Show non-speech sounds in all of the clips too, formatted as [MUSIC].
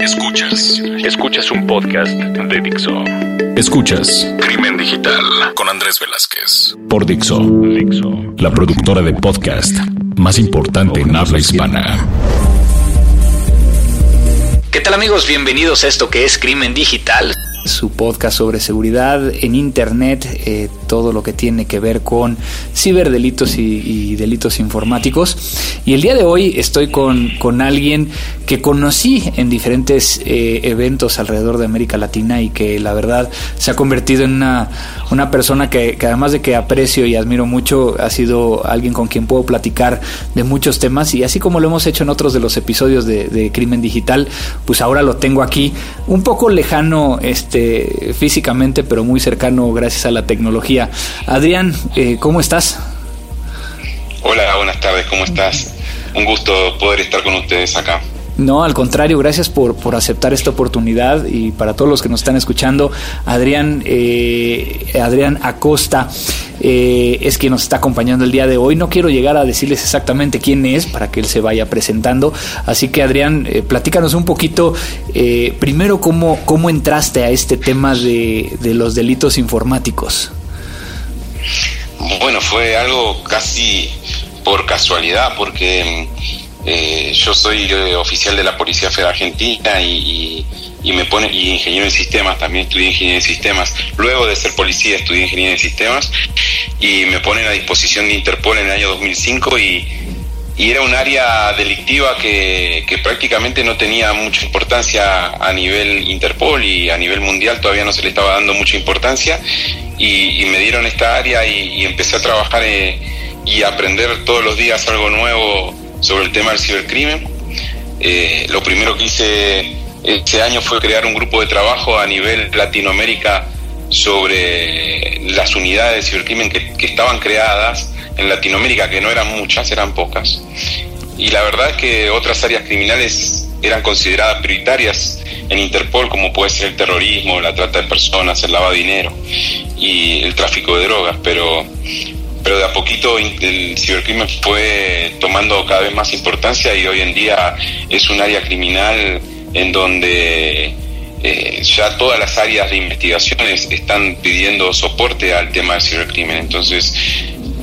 Escuchas. Escuchas un podcast de Dixo. Escuchas Crimen Digital con Andrés Velázquez. Por Dixo. Dixo. La productora de podcast más importante en habla hispana. ¿Qué tal amigos? Bienvenidos a esto que es Crimen Digital su podcast sobre seguridad en Internet, eh, todo lo que tiene que ver con ciberdelitos y, delitos informáticos. Y el día de hoy estoy con, con alguien que conocí en diferentes eh, eventos alrededor de América Latina y que la verdad se ha convertido en una, una persona que, además de que aprecio y admiro mucho, ha sido alguien con quien puedo platicar de muchos temas y así como lo hemos hecho en otros de los episodios de, de Crimen Digital, pues ahora lo tengo aquí un poco lejano. Este, físicamente, pero muy cercano gracias a la tecnología. Adrián, eh, ¿cómo estás? Hola, buenas tardes, ¿cómo estás? Un gusto poder estar con ustedes acá. No, al contrario, gracias por, por, aceptar esta oportunidad y para todos los que nos están escuchando, Adrián, eh, Adrián Acosta eh, es quien nos está acompañando el día de hoy. No quiero llegar a decirles exactamente quién es para que él se vaya presentando, así que Adrián, eh, platícanos un poquito primero cómo, cómo entraste a este tema de, de los delitos informáticos. Bueno, fue algo casi por casualidad, porque eh, yo soy eh, oficial de la Policía Federal Argentina y, me pone ingeniero en sistemas, también estudié ingeniería en sistemas. Luego de ser policía estudié ingeniería en sistemas y me ponen a disposición de Interpol en el año 2005 y, era un área delictiva que, prácticamente no tenía mucha importancia a nivel Interpol y a nivel mundial todavía no se le estaba dando mucha importancia y, me dieron esta área y, empecé a trabajar eh, y aprender todos los días algo nuevo sobre el tema del cibercrimen. Eh, lo primero que hice ese año fue crear un grupo de trabajo a nivel Latinoamérica sobre las unidades de cibercrimen que, que estaban creadas en Latinoamérica, que no eran muchas, eran pocas. Y la verdad es que otras áreas criminales eran consideradas prioritarias en Interpol, como puede ser el terrorismo, la trata de personas, el lavado de dinero y el tráfico de drogas, pero pero de a poquito el cibercrimen fue tomando cada vez más importancia y hoy en día es un área criminal en donde eh, ya todas las áreas de investigaciones están pidiendo soporte al tema del cibercrimen. Entonces,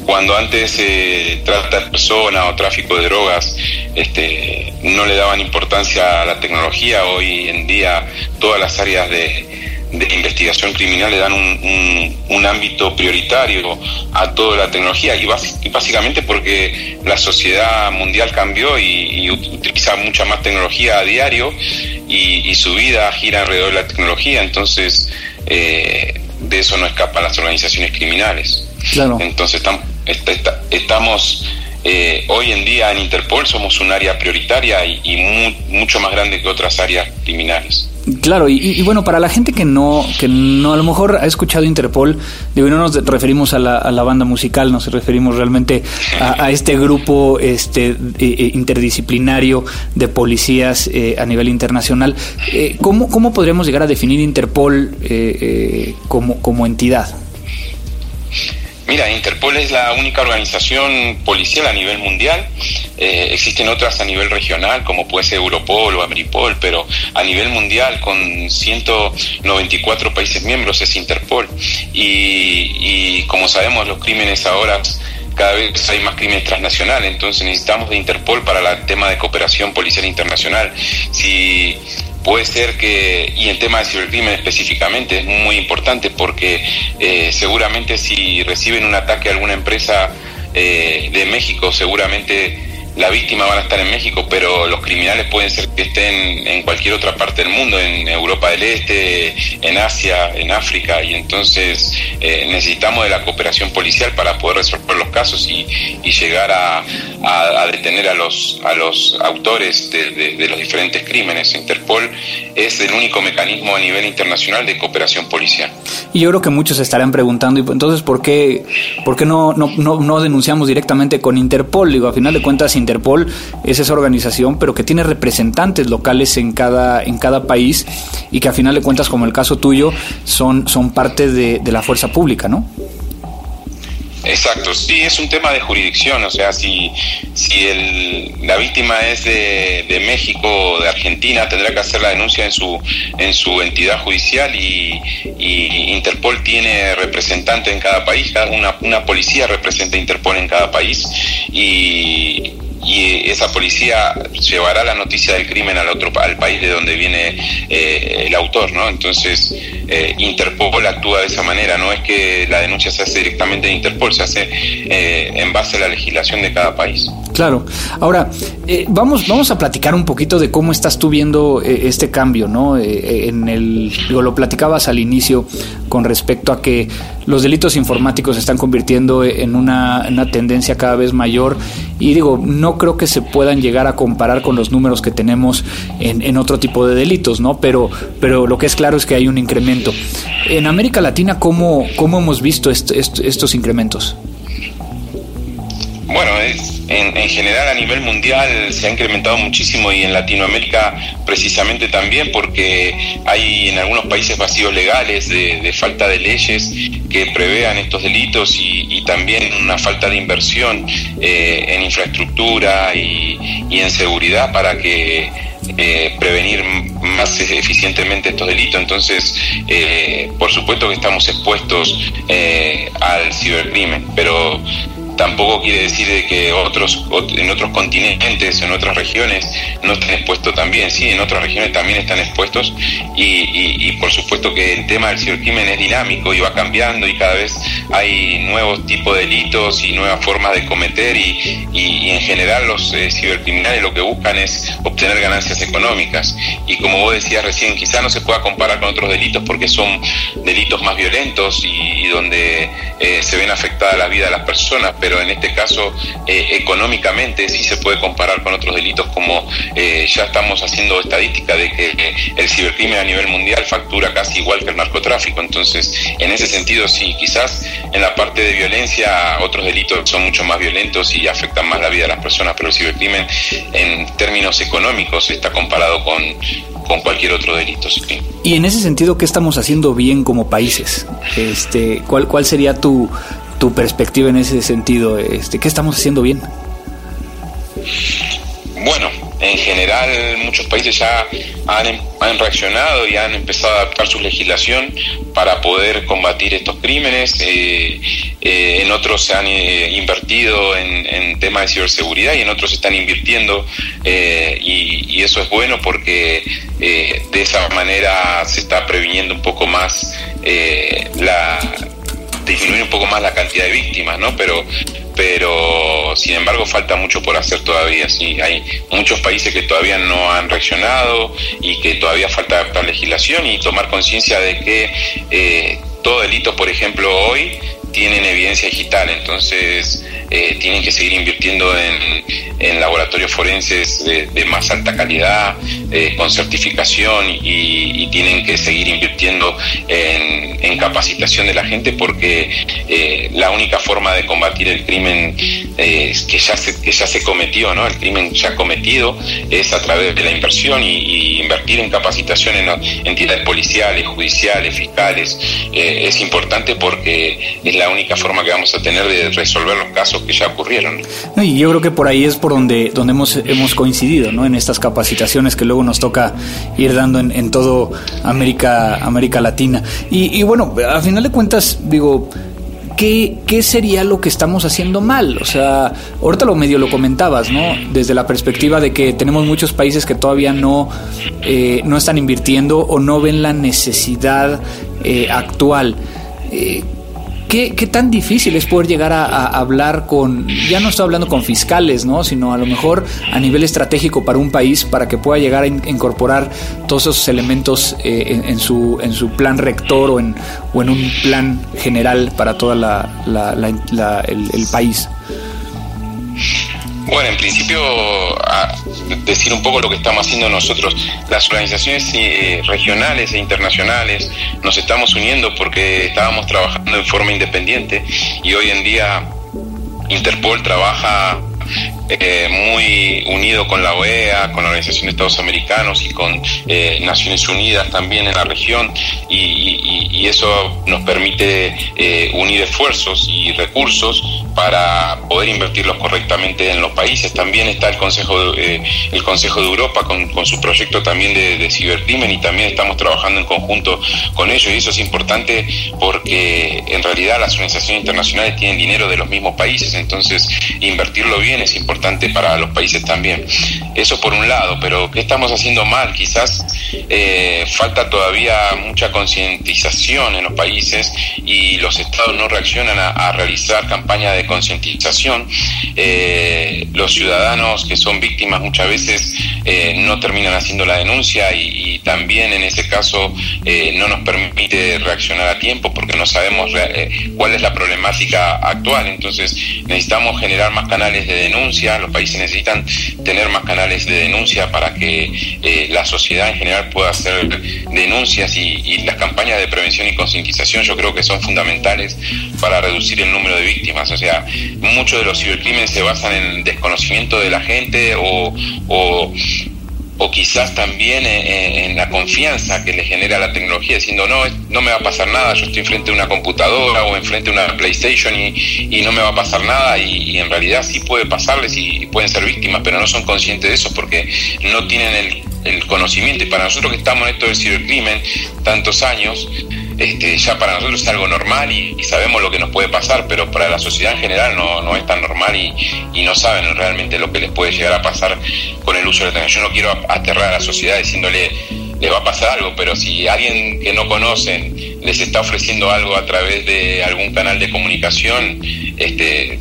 cuando antes se trata de personas o tráfico de drogas, este, no le daban importancia a la tecnología, hoy en día todas las áreas de de investigación criminal le dan un, un, ámbito prioritario a toda la tecnología y, básicamente porque la sociedad mundial cambió y, utiliza mucha más tecnología a diario y, su vida gira alrededor de la tecnología, entonces eh, de eso no escapan las organizaciones criminales. Claro. Entonces estamos eh, hoy en día en Interpol somos un área prioritaria y, mucho más grande que otras áreas criminales. Claro, y, bueno, para la gente que no, que no a lo mejor ha escuchado Interpol, digo, no nos referimos a la, a la banda musical, nos referimos realmente a, este grupo este, eh, eh, interdisciplinario de policías a nivel internacional. ¿cómo, ¿Cómo podríamos llegar a definir Interpol como, como entidad? Mira, Interpol es la única organización policial a nivel mundial. Eh, existen otras a nivel regional, como puede ser Europol o Ameripol, pero a nivel mundial, con 194 países miembros, es Interpol. Y, como sabemos, los crímenes ahora cada vez hay más crímenes transnacionales, entonces necesitamos de Interpol para el tema de cooperación policial internacional. Si puede ser que, y el tema de cibercrimen específicamente es muy importante porque eh, seguramente si reciben un ataque a alguna empresa eh, de México, seguramente la víctima van a estar en México, pero los criminales pueden ser que estén en cualquier otra parte del mundo, en Europa del Este, en Asia, en África, y entonces eh, necesitamos de la cooperación policial para poder resolver los casos y, llegar a, detener a los, a los autores de, los diferentes crímenes. Interpol es el único mecanismo a nivel internacional de cooperación policial. Y yo creo que muchos estarán preguntando, entonces, ¿por qué, por qué no, no, no, denunciamos directamente con Interpol? Digo, a final de cuentas, Interpol es esa organización, pero que tiene representantes locales en cada, en cada país y que a final de cuentas, como el caso tuyo, son, son parte de, la fuerza pública, ¿no? Exacto, sí, es un tema de jurisdicción, o sea, si, si el, la víctima es de, de, México o de Argentina, tendrá que hacer la denuncia en su, en su entidad judicial y, Interpol tiene representante en cada país, una, una policía representa a Interpol en cada país y y esa policía llevará la noticia del crimen al otro al país de donde viene eh, el autor, ¿no? Entonces eh, Interpol actúa de esa manera, no es que la denuncia se hace directamente en Interpol, se hace eh, en base a la legislación de cada país. Claro. Ahora vamos vamos a platicar un poquito de cómo estás tú viendo este cambio, ¿no? en el lo platicabas al inicio con respecto a que los delitos informáticos se están convirtiendo en una, una tendencia cada vez mayor y digo no creo que se puedan llegar a comparar con los números que tenemos en, otro tipo de delitos, ¿no? Pero, pero lo que es claro es que hay un incremento. En América Latina, ¿cómo, cómo hemos visto estos incrementos? Bueno, en, general a nivel mundial se ha incrementado muchísimo y en Latinoamérica precisamente también porque hay en algunos países vacíos legales de, falta de leyes que prevean estos delitos y, también una falta de inversión eh, en infraestructura y, en seguridad para que eh, prevenir más eficientemente estos delitos. Entonces, eh, por supuesto que estamos expuestos al cibercrimen, pero tampoco quiere decir de que otros en otros continentes, en otras regiones no estén expuestos también, sí, en otras regiones también están expuestos y, por supuesto que el tema del cibercrimen es dinámico y va cambiando y cada vez hay nuevos tipos de delitos y nuevas formas de cometer y, en general los eh, cibercriminales lo que buscan es obtener ganancias económicas. Y como vos decías recién, quizá no se pueda comparar con otros delitos porque son delitos más violentos y, donde eh, se ven afectadas la vida de las personas, en este caso eh, económicamente sí se puede comparar con otros delitos como eh, ya estamos haciendo estadística de que el cibercrimen a nivel mundial factura casi igual que el narcotráfico. Entonces, en ese sentido sí, quizás en la parte de violencia otros delitos son mucho más violentos y afectan más la vida de las personas, pero el cibercrimen en términos económicos está comparado con, con cualquier otro delito. Y en ese sentido, ¿qué estamos haciendo bien como países? Este, ¿cuál, ¿Cuál sería tu, tu perspectiva en ese sentido. Este, ¿Qué estamos haciendo bien? Bueno, en general muchos países ya han, em, reaccionado y han empezado a adaptar su legislación para poder combatir estos crímenes. Eh, eh, en otros se han eh, invertido en, temas de ciberseguridad y en otros están invirtiendo y, y, eso es bueno porque de esa manera se está previniendo un poco más la disminuir un poco más la cantidad de víctimas, ¿no? Pero, pero sin embargo falta mucho por hacer todavía. Sí, hay muchos países que todavía no han reaccionado y que todavía falta adaptar legislación y tomar conciencia de que eh, todo delito, por ejemplo, hoy tienen evidencia digital, entonces eh, tienen que seguir invirtiendo en, laboratorios forenses de, más alta calidad, eh, con certificación y, tienen que seguir invirtiendo en, capacitación de la gente porque eh, la única forma de combatir el crimen que, ya se, que ya se cometió, ¿no? el crimen ya cometido, es a través de la inversión y, invertir en capacitación en entidades policiales, judiciales, fiscales. es importante porque es la única forma que vamos a tener de resolver los casos que ya ocurrieron. Y yo creo que por ahí es por donde, donde hemos, hemos coincidido, ¿no? En estas capacitaciones que luego nos toca ir dando en, en todo América, América Latina. Y, bueno, a final de cuentas, digo, ¿Qué, ¿qué, sería lo que estamos haciendo mal? O sea, ahorita lo medio lo comentabas, ¿no? Desde la perspectiva de que tenemos muchos países que todavía no, eh, no están invirtiendo o no ven la necesidad eh, actual. Eh, ¿Qué, tan difícil es poder llegar a, hablar con, ya no estoy hablando con fiscales, ¿no? sino a lo mejor a nivel estratégico para un país para que pueda llegar a incorporar todos esos elementos eh, en, su, en su plan rector o en, o en un plan general para todo el país? Bueno, en principio, decir un poco lo que estamos haciendo nosotros. Las organizaciones eh, regionales e internacionales nos estamos uniendo porque estábamos trabajando en forma independiente y hoy en día Interpol trabaja eh, muy unido con la OEA, con la Organización de Estados Americanos y con eh, Naciones Unidas también en la región. Y, eso nos permite unir esfuerzos y recursos para poder invertirlos correctamente en los países. También está el Consejo de, el Consejo de Europa con, con su proyecto también de, de, cibercrimen y también estamos trabajando en conjunto con ellos. Y eso es importante porque en realidad las organizaciones internacionales tienen dinero de los mismos países, entonces invertirlo bien es importante para los países también. Eso por un lado, pero ¿qué estamos haciendo mal? Quizás eh, falta todavía mucha concientización en los países y los estados no reaccionan a, realizar campañas de concientización. Eh, los ciudadanos que son víctimas muchas veces eh, no terminan haciendo la denuncia y, también en ese caso no nos permite reaccionar a tiempo porque no sabemos cuál es la problemática actual. Entonces necesitamos generar más canales de denuncia, los países necesitan tener más canales de denuncia para que la sociedad en general pueda hacer denuncias y, las campañas de prevención y concientización yo creo que son fundamentales para reducir el número de víctimas. O sea, muchos de los cibercrímenes se basan en desconocimiento de la gente o, quizás también en, la confianza que le genera la tecnología, diciendo, no, no me va a pasar nada, yo estoy enfrente de una computadora o enfrente de una PlayStation y, no me va a pasar nada y, en realidad sí puede pasarles y, pueden ser víctimas, pero no son conscientes de eso porque no tienen el, el conocimiento. Y para nosotros que estamos en esto del cibercrimen tantos años, este, ya para nosotros es algo normal y, sabemos lo que nos puede pasar, pero para la sociedad en general no, no es tan normal y, no saben realmente lo que les puede llegar a pasar con el uso de la tecnología. Yo no quiero aterrar a la sociedad diciéndole le va a pasar algo, pero si alguien que no conocen les está ofreciendo algo a través de algún canal de comunicación, este,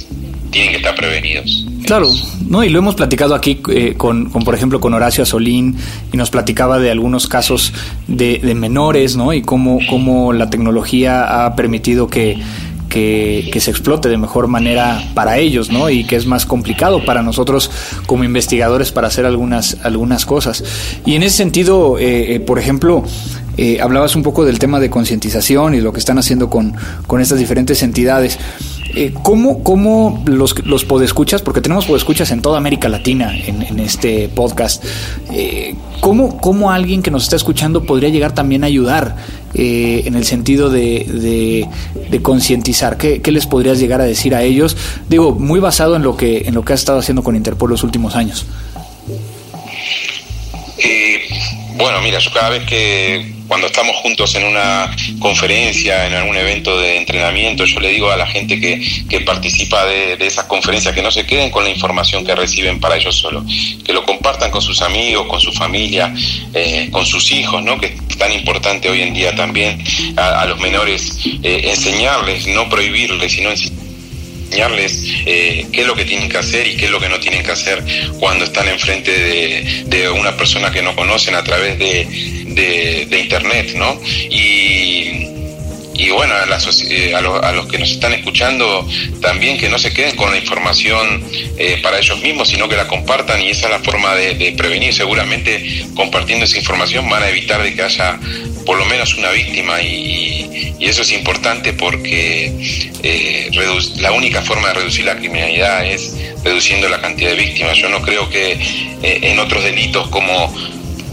que. Claro, no, y lo hemos platicado aquí eh, con, con, por ejemplo, con Horacio Asolín, y nos platicaba de algunos casos de, menores, ¿no? Y cómo, cómo la tecnología ha permitido que, que, que, se explote de mejor manera para ellos, ¿no? Y que es más complicado para nosotros como investigadores para hacer algunas, algunas cosas. Y en ese sentido, eh, eh por ejemplo, eh, hablabas un poco del tema de concientización y lo que están haciendo con, con estas diferentes entidades. Eh, ¿cómo, ¿Cómo los, los podescuchas, porque tenemos podescuchas en toda América Latina en, este podcast, eh, ¿cómo, ¿cómo, alguien que nos está escuchando podría llegar también a ayudar eh, en el sentido de, de, concientizar? ¿Qué, ¿Qué, les podrías llegar a decir a ellos? Digo, muy basado en lo que, en lo que has estado haciendo con Interpol los últimos años. Bueno, mira, yo cada vez que cuando estamos juntos en una conferencia, en algún evento de entrenamiento, yo le digo a la gente que, que participa de, de, esas conferencias que no se queden con la información que reciben para ellos solos, que lo compartan con sus amigos, con su familia, eh, con sus hijos, ¿no? que es tan importante hoy en día también a, los menores eh, enseñarles, no prohibirles, sino enseñarles enseñarles eh, qué es lo que tienen que hacer y qué es lo que no tienen que hacer cuando están enfrente de, de una persona que no conocen a través de, de, internet, ¿no? Y, y bueno, a, eh, a, a, los que nos están escuchando también que no se queden con la información eh, para ellos mismos, sino que la compartan y esa es la forma de, prevenir. Seguramente compartiendo esa información van a evitar de que haya por lo menos una víctima y, eso es importante porque eh, la única forma de reducir la criminalidad es reduciendo la cantidad de víctimas. Yo no creo que en otros delitos como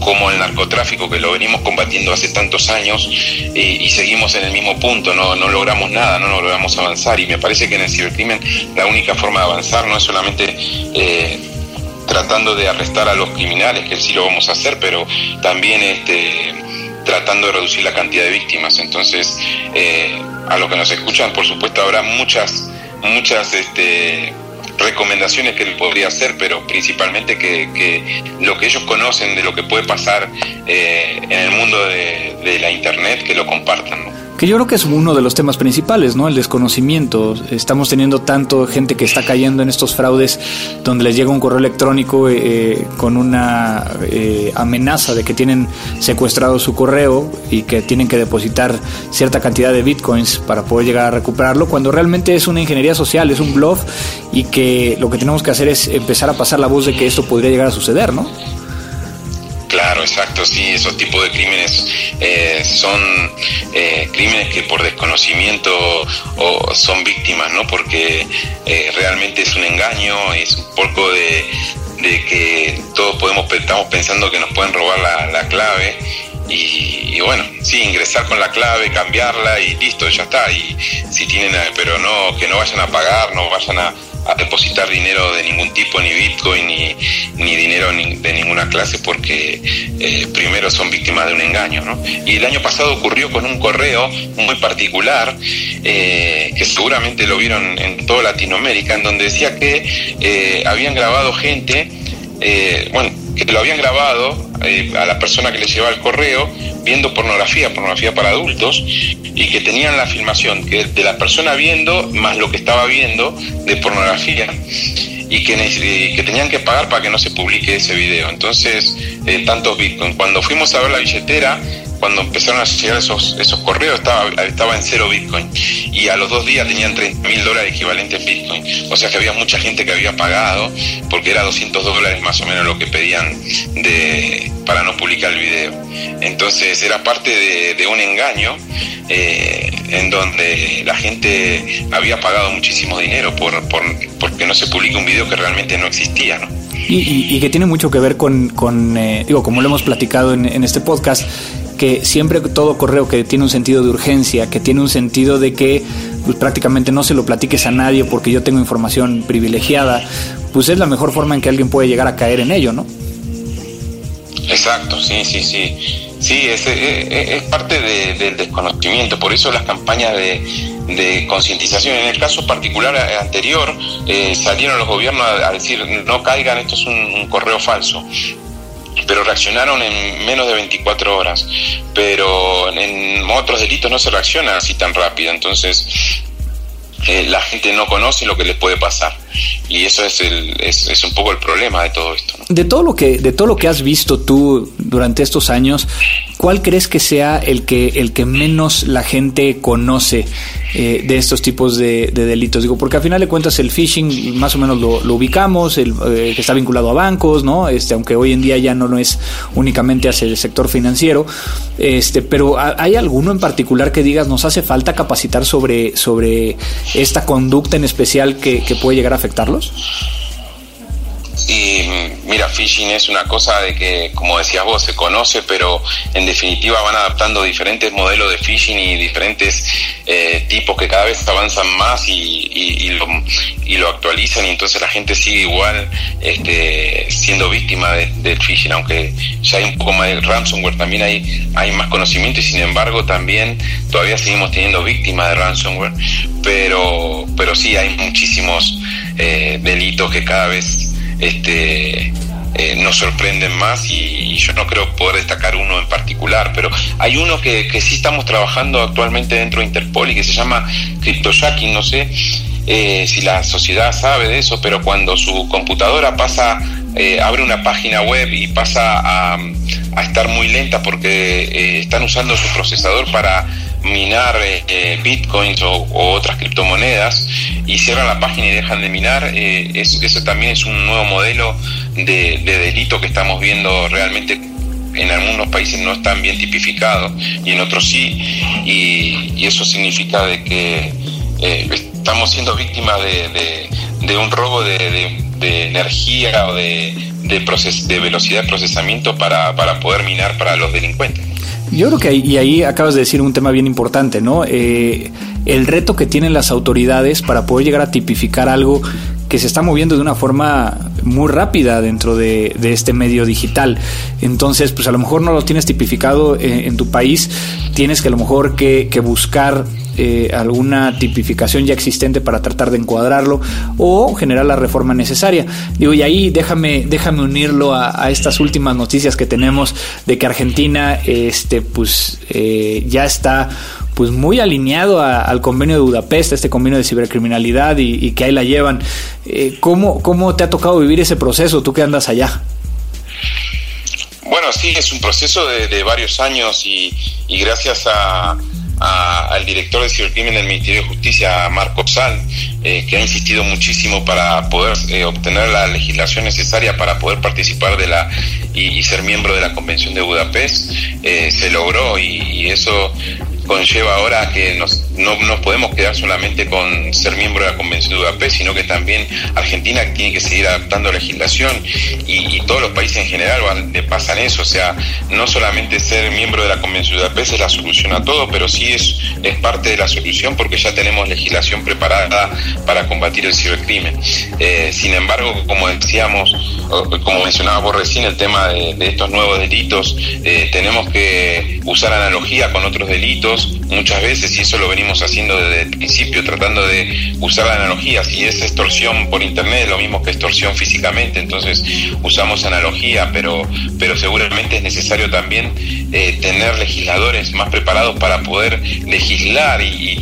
como el narcotráfico que lo venimos combatiendo hace tantos años eh, y seguimos en el mismo punto, no, no logramos nada, no logramos avanzar y me parece que en el cibercrimen la única forma de avanzar no es solamente eh, tratando de arrestar a los criminales, que sí lo vamos a hacer, pero también este tratando de reducir la cantidad de víctimas. Entonces, eh, a los que nos escuchan, por supuesto, habrá muchas, muchas este, recomendaciones que le podría hacer, pero principalmente que, que, lo que ellos conocen de lo que puede pasar eh, en el mundo de, la Internet, que lo compartan. Yo creo que es uno de los temas principales, ¿no? El desconocimiento. Estamos teniendo tanto gente que está cayendo en estos fraudes donde les llega un correo electrónico eh, eh, con una eh, amenaza de que tienen secuestrado su correo y que tienen que depositar cierta cantidad de bitcoins para poder llegar a recuperarlo, cuando realmente es una ingeniería social, es un bluff y que lo que tenemos que hacer es empezar a pasar la voz de que esto podría llegar a suceder, ¿no? Claro, exacto, sí, esos tipos de crímenes eh, son eh, crímenes que por desconocimiento o son víctimas, ¿no? Porque eh, realmente es un engaño, es un poco de, que todos podemos estamos pensando que nos pueden robar la, clave y, bueno, sí, ingresar con la clave, cambiarla y listo, ya está. Y si tienen, pero no, que no vayan a pagar, no vayan a, depositar dinero de ningún tipo, ni Bitcoin, ni, ni dinero de ninguna clase, porque eh, primero son víctimas de un engaño. ¿no? Y el año pasado ocurrió con un correo muy particular, eh, que seguramente lo vieron en toda Latinoamérica, en donde decía que eh, habían grabado gente, bueno, que lo habían grabado a la persona que le llevaba el correo viendo pornografía, pornografía para adultos, y que tenían la filmación que de la persona viendo más lo que estaba viendo de pornografía y que, que tenían que pagar para que no se publique ese video. Entonces, eh, tantos bitcoins. Cuando fuimos a ver la billetera, cuando empezaron a llegar esos, esos correos estaba, estaba en cero Bitcoin y a los dos días tenían 30 mil dólares equivalentes Bitcoin. O sea que había mucha gente que había pagado porque era 200 dólares más o menos lo que pedían de, para no publicar el video. Entonces era parte de, un engaño eh, en donde la gente había pagado muchísimo dinero por, por, porque no se publica un video que realmente no existía. ¿no? Y, que tiene mucho que ver con, con eh, digo, como lo hemos platicado en, en este podcast, que siempre todo correo que tiene un sentido de urgencia, que tiene un sentido de que pues, prácticamente no se lo platiques a nadie porque yo tengo información privilegiada, pues es la mejor forma en que alguien puede llegar a caer en ello, ¿no? Exacto, sí, sí, sí. Sí, es, es, parte del desconocimiento, por eso las campañas de, concientización. En el caso particular eh, anterior, eh, salieron los gobiernos a, decir, no caigan, esto es un correo falso pero reaccionaron en menos de 24 horas. Pero en otros delitos no se reacciona así tan rápido, entonces eh, la gente no conoce lo que les puede pasar y eso es, el, es, es, un poco el problema de todo esto. De todo lo que de todo lo que has visto tú durante estos años, ¿cuál crees que sea el que el que menos la gente conoce eh, de estos tipos de, delitos? Digo, porque al final de cuentas el phishing más o menos lo, ubicamos, el eh, que está vinculado a bancos, ¿no? Este, aunque hoy en día ya no lo es únicamente hacia el sector financiero, este, pero ¿hay alguno en particular que digas nos hace falta capacitar sobre sobre esta conducta en especial que puede llegar a afectarlos? Y mira, phishing es una cosa de que, como decías vos, se conoce, pero en definitiva van adaptando diferentes modelos de phishing y diferentes eh, tipos que cada vez avanzan más y, lo, y, lo, actualizan y entonces la gente sigue igual este, siendo víctima del phishing, aunque ya hay un poco más de ransomware, también hay, hay más conocimiento y sin embargo también todavía seguimos teniendo víctimas de ransomware, pero, pero sí hay muchísimos eh, delitos que cada vez este, eh, nos sorprenden más y, yo no creo poder destacar uno en particular, pero hay uno que, sí estamos trabajando actualmente dentro de Interpol y que se llama CryptoJacking, no sé eh, si la sociedad sabe de eso, pero cuando su computadora pasa, eh, abre una página web y pasa a, estar muy lenta porque están usando su procesador para minar bitcoins o, otras criptomonedas y cierran la página y dejan de minar, eh, eso, también es un nuevo modelo de, delito que estamos viendo realmente en algunos países no están bien tipificados y en otros sí, y, eso significa de que eh, estamos siendo víctimas de, un robo de, energía o de, de velocidad de procesamiento para, para poder minar para los delincuentes. Yo creo que ahí, y ahí acabas de decir un tema bien importante, ¿no? Eh, el reto que tienen las autoridades para poder llegar a tipificar algo que se está moviendo de una forma muy rápida dentro de, este medio digital. Entonces, pues a lo mejor no lo tienes tipificado en, tu país, tienes que a lo mejor que, buscar eh, alguna tipificación ya existente para tratar de encuadrarlo o generar la reforma necesaria. Digo, y ahí déjame, déjame unirlo a, estas últimas noticias que tenemos de que Argentina este, pues, eh, ya está pues muy alineado al convenio de Budapest, este convenio de cibercriminalidad y, que ahí la llevan. Eh, ¿cómo, ¿Cómo te ha tocado vivir ese proceso, tú que andas allá? Bueno, sí, es un proceso de, varios años y, gracias a, al director de cibercrimen del Ministerio de Justicia, Marco Sal, eh, que ha insistido muchísimo para poder eh, obtener la legislación necesaria para poder participar de la y, ser miembro de la Convención de Budapest, eh, se logró y eso conlleva ahora que nos, no nos podemos quedar solamente con ser miembro de la Convención de Budapest, sino que también Argentina tiene que seguir adaptando legislación y, todos los países en general van, pasan eso, o sea, no solamente ser miembro de la Convención de Budapest es la solución a todo, pero sí es, es parte de la solución porque ya tenemos legislación preparada para combatir el cibercrimen. Eh, sin embargo, como decíamos, como mencionaba vos recién, el tema de, estos nuevos delitos, eh, tenemos que usar analogía con otros delitos, muchas veces, y eso lo venimos haciendo desde el principio, tratando de usar la analogía. Si es extorsión por internet, es lo mismo que extorsión físicamente, entonces usamos analogía, pero, pero seguramente es necesario también eh, tener legisladores más preparados para poder legislar y,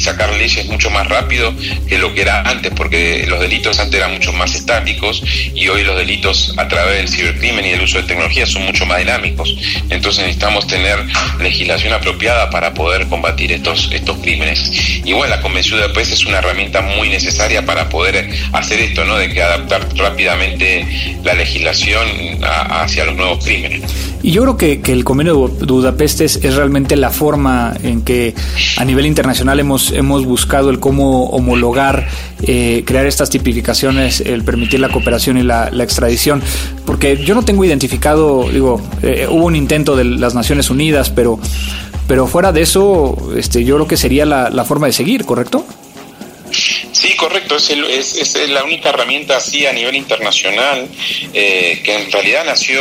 sacar leyes mucho más rápido que lo que era antes, porque los delitos antes eran mucho más estáticos y hoy los delitos a través del cibercrimen y del uso de tecnología son mucho más dinámicos. Entonces necesitamos tener legislación apropiada para poder combatir estos, estos crímenes. Y bueno, la Convención de Paz es una herramienta muy necesaria para poder hacer esto, ¿no? De que adaptar rápidamente la legislación hacia los nuevos crímenes. Y yo creo que, que el Convenio de Budapest es, realmente la forma en que a nivel internacional hemos, hemos buscado el cómo homologar, eh, crear estas tipificaciones, el permitir la cooperación y la, extradición. Porque yo no tengo identificado, digo, eh, hubo un intento de las Naciones Unidas, pero pero fuera de eso, este, yo creo que sería la, la forma de seguir, ¿correcto? Sí, correcto, es, es, la única herramienta así a nivel internacional eh, que en realidad nació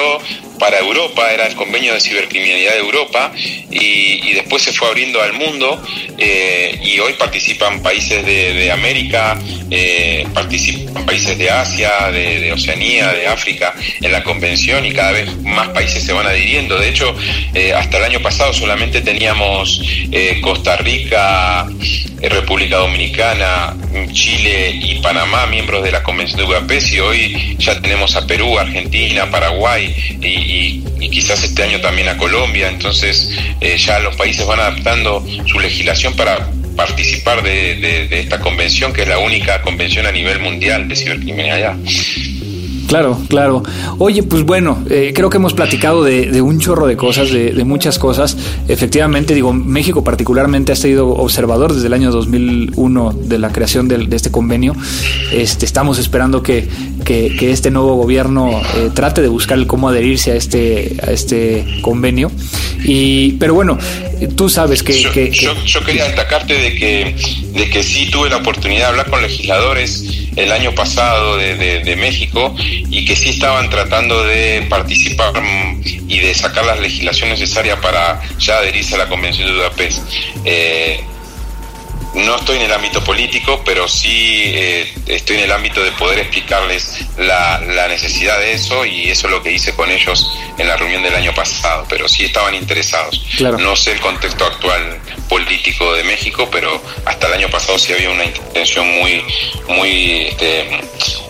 para Europa, era el convenio de cibercriminalidad de Europa y, después se fue abriendo al mundo eh, y hoy participan países de, América, eh, participan países de Asia, de, Oceanía, de África en la convención y cada vez más países se van adhiriendo. De hecho, eh, hasta el año pasado solamente teníamos Costa Rica, República Dominicana, Chile y Panamá miembros de la Convención de Budapest y hoy ya tenemos a Perú, Argentina, Paraguay y, y, quizás este año también a Colombia. Entonces eh, ya los países van adaptando su legislación para participar de, esta convención, que es la única convención a nivel mundial de cibercriminalidad. Claro, claro. Oye, pues bueno, eh, creo que hemos platicado de, un chorro de cosas, de, muchas cosas. Efectivamente, digo, México particularmente ha sido observador desde el año 2001 de la creación de, este convenio. Este, estamos esperando que, este nuevo gobierno eh, trate de buscar cómo adherirse a este, a este convenio. Y, pero bueno, tú sabes que yo, quería destacarte de que, de que sí tuve la oportunidad de hablar con legisladores el año pasado de, México y que sí estaban tratando de participar y de sacar la legislación necesaria para ya adherirse a la Convención de Budapest. Eh, no estoy en el ámbito político, pero sí eh, estoy en el ámbito de poder explicarles la, necesidad de eso y eso es lo que hice con ellos en la reunión del año pasado, pero sí estaban interesados. No sé el contexto actual político de México, pero hasta el año pasado sí había una intención muy, muy este,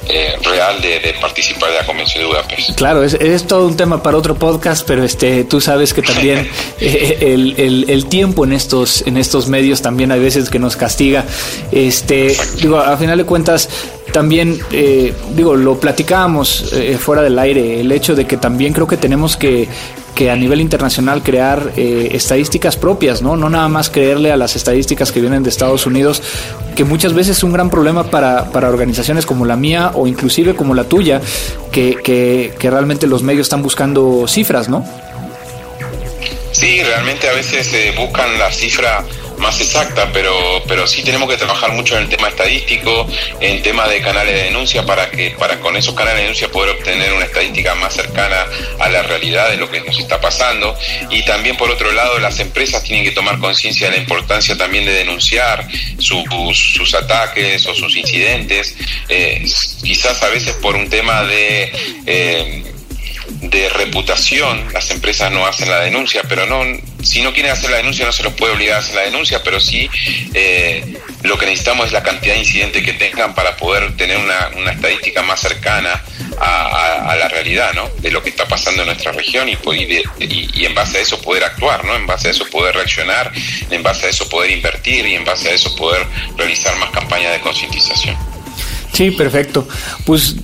eh, real de, participar de la Convención de Budapest. Claro, es, es, todo un tema para otro podcast, pero este, tú sabes que también [LAUGHS] eh, el, el, tiempo en estos, en estos medios también hay veces que nos castiga. Este, digo, a final de cuentas, también, eh, digo, lo platicábamos fuera del aire, el hecho de que también creo que tenemos que, que a nivel internacional crear eh, estadísticas propias, ¿no? No nada más creerle a las estadísticas que vienen de Estados Unidos, que muchas veces es un gran problema para, para organizaciones como la mía o inclusive como la tuya, que, que, realmente los medios están buscando cifras, ¿no? Sí, realmente a veces eh, buscan la cifra más exacta, pero, pero sí tenemos que trabajar mucho en el tema estadístico, en tema de canales de denuncia, para que para con esos canales de denuncia poder obtener una estadística más cercana a la realidad de lo que nos está pasando. Y también, por otro lado, las empresas tienen que tomar conciencia de la importancia también de denunciar sus, sus ataques o sus incidentes, eh, quizás a veces por un tema de... Eh, de reputación, las empresas no hacen la denuncia, pero no, si no quieren hacer la denuncia no se los puede obligar a hacer la denuncia, pero sí eh, lo que necesitamos es la cantidad de incidentes que tengan para poder tener una, una estadística más cercana a, la realidad, ¿no? De lo que está pasando en nuestra región y, y, en base a eso poder actuar, ¿no? En base a eso poder reaccionar, en base a eso poder invertir y en base a eso poder realizar más campañas de concientización. Sí, perfecto. Pues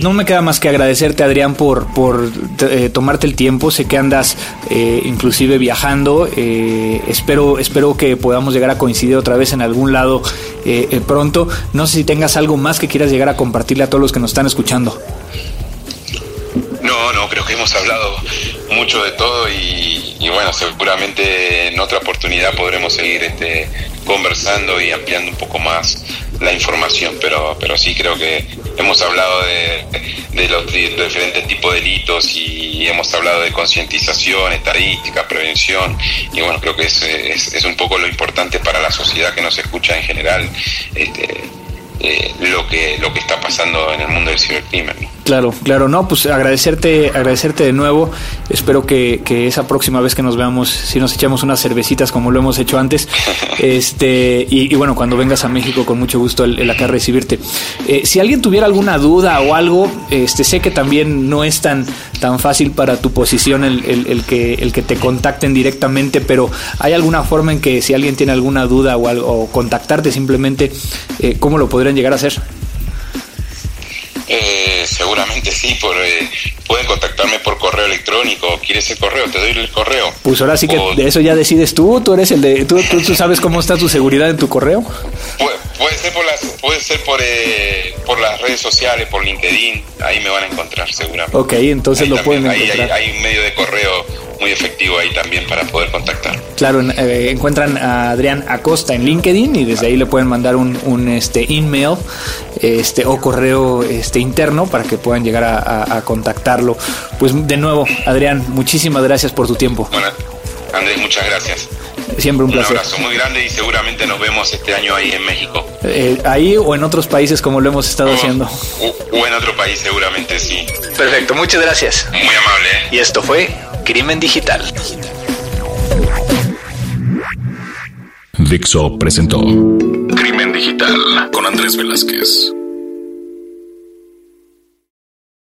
no me queda más que agradecerte, Adrián, por, por eh, tomarte el tiempo. Sé que andas eh, inclusive viajando. Eh, espero, espero que podamos llegar a coincidir otra vez en algún lado pronto. No sé si tengas algo más que quieras llegar a compartirle a todos los que nos están escuchando. No, no, creo que hemos hablado mucho de todo y, bueno, seguramente en otra oportunidad podremos seguir este, conversando y ampliando un poco más la información, pero, pero sí creo que hemos hablado de, los, diferentes tipos de delitos y hemos hablado de concientización, estadística, prevención y bueno, creo que es, es, un poco lo importante para la sociedad que nos escucha en general. Este, eh, lo que lo que está pasando en el mundo del cibercrimen. Claro, claro, no, pues agradecerte, agradecerte de nuevo. Espero que, esa próxima vez que nos veamos, si nos echamos unas cervecitas como lo hemos hecho antes, [LAUGHS] este y, bueno, cuando vengas a México con mucho gusto el, acá recibirte. Eh, si alguien tuviera alguna duda o algo, este sé que también no es tan tan fácil para tu posición el, el, que el que te contacten directamente, pero hay alguna forma en que si alguien tiene alguna duda o, algo, o contactarte simplemente, eh, ¿cómo lo podrían llegar a hacer? Eh, seguramente sí, por, eh, pueden contactarme por correo electrónico. ¿Quieres el correo? Te doy el correo. Pues ahora sí que de eso ya decides tú. Tú eres el de. ¿Tú, tú, sabes cómo está tu seguridad en tu correo? puede ser por las, puede ser por, eh, por las redes sociales, por LinkedIn. Ahí me van a encontrar seguramente. Ok, entonces lo pueden encontrar. Hay, hay un medio de correo muy efectivo ahí también para poder contactar. Claro, eh, encuentran a Adrián Acosta en LinkedIn y desde ahí le pueden mandar un, un este email este o correo este interno para que puedan llegar a, contactarlo. Pues de nuevo, Adrián, muchísimas gracias por tu tiempo. Bueno, Andrés, muchas gracias. Siempre un placer. Un abrazo muy grande y seguramente nos vemos este año ahí en México. Eh, ahí o en otros países como lo hemos estado haciendo. O, en otro país seguramente, sí. Perfecto, muchas gracias. Muy amable. ¿eh? Y esto fue Crimen Digital. Dixo presentó Crimen Digital con Andrés Velázquez.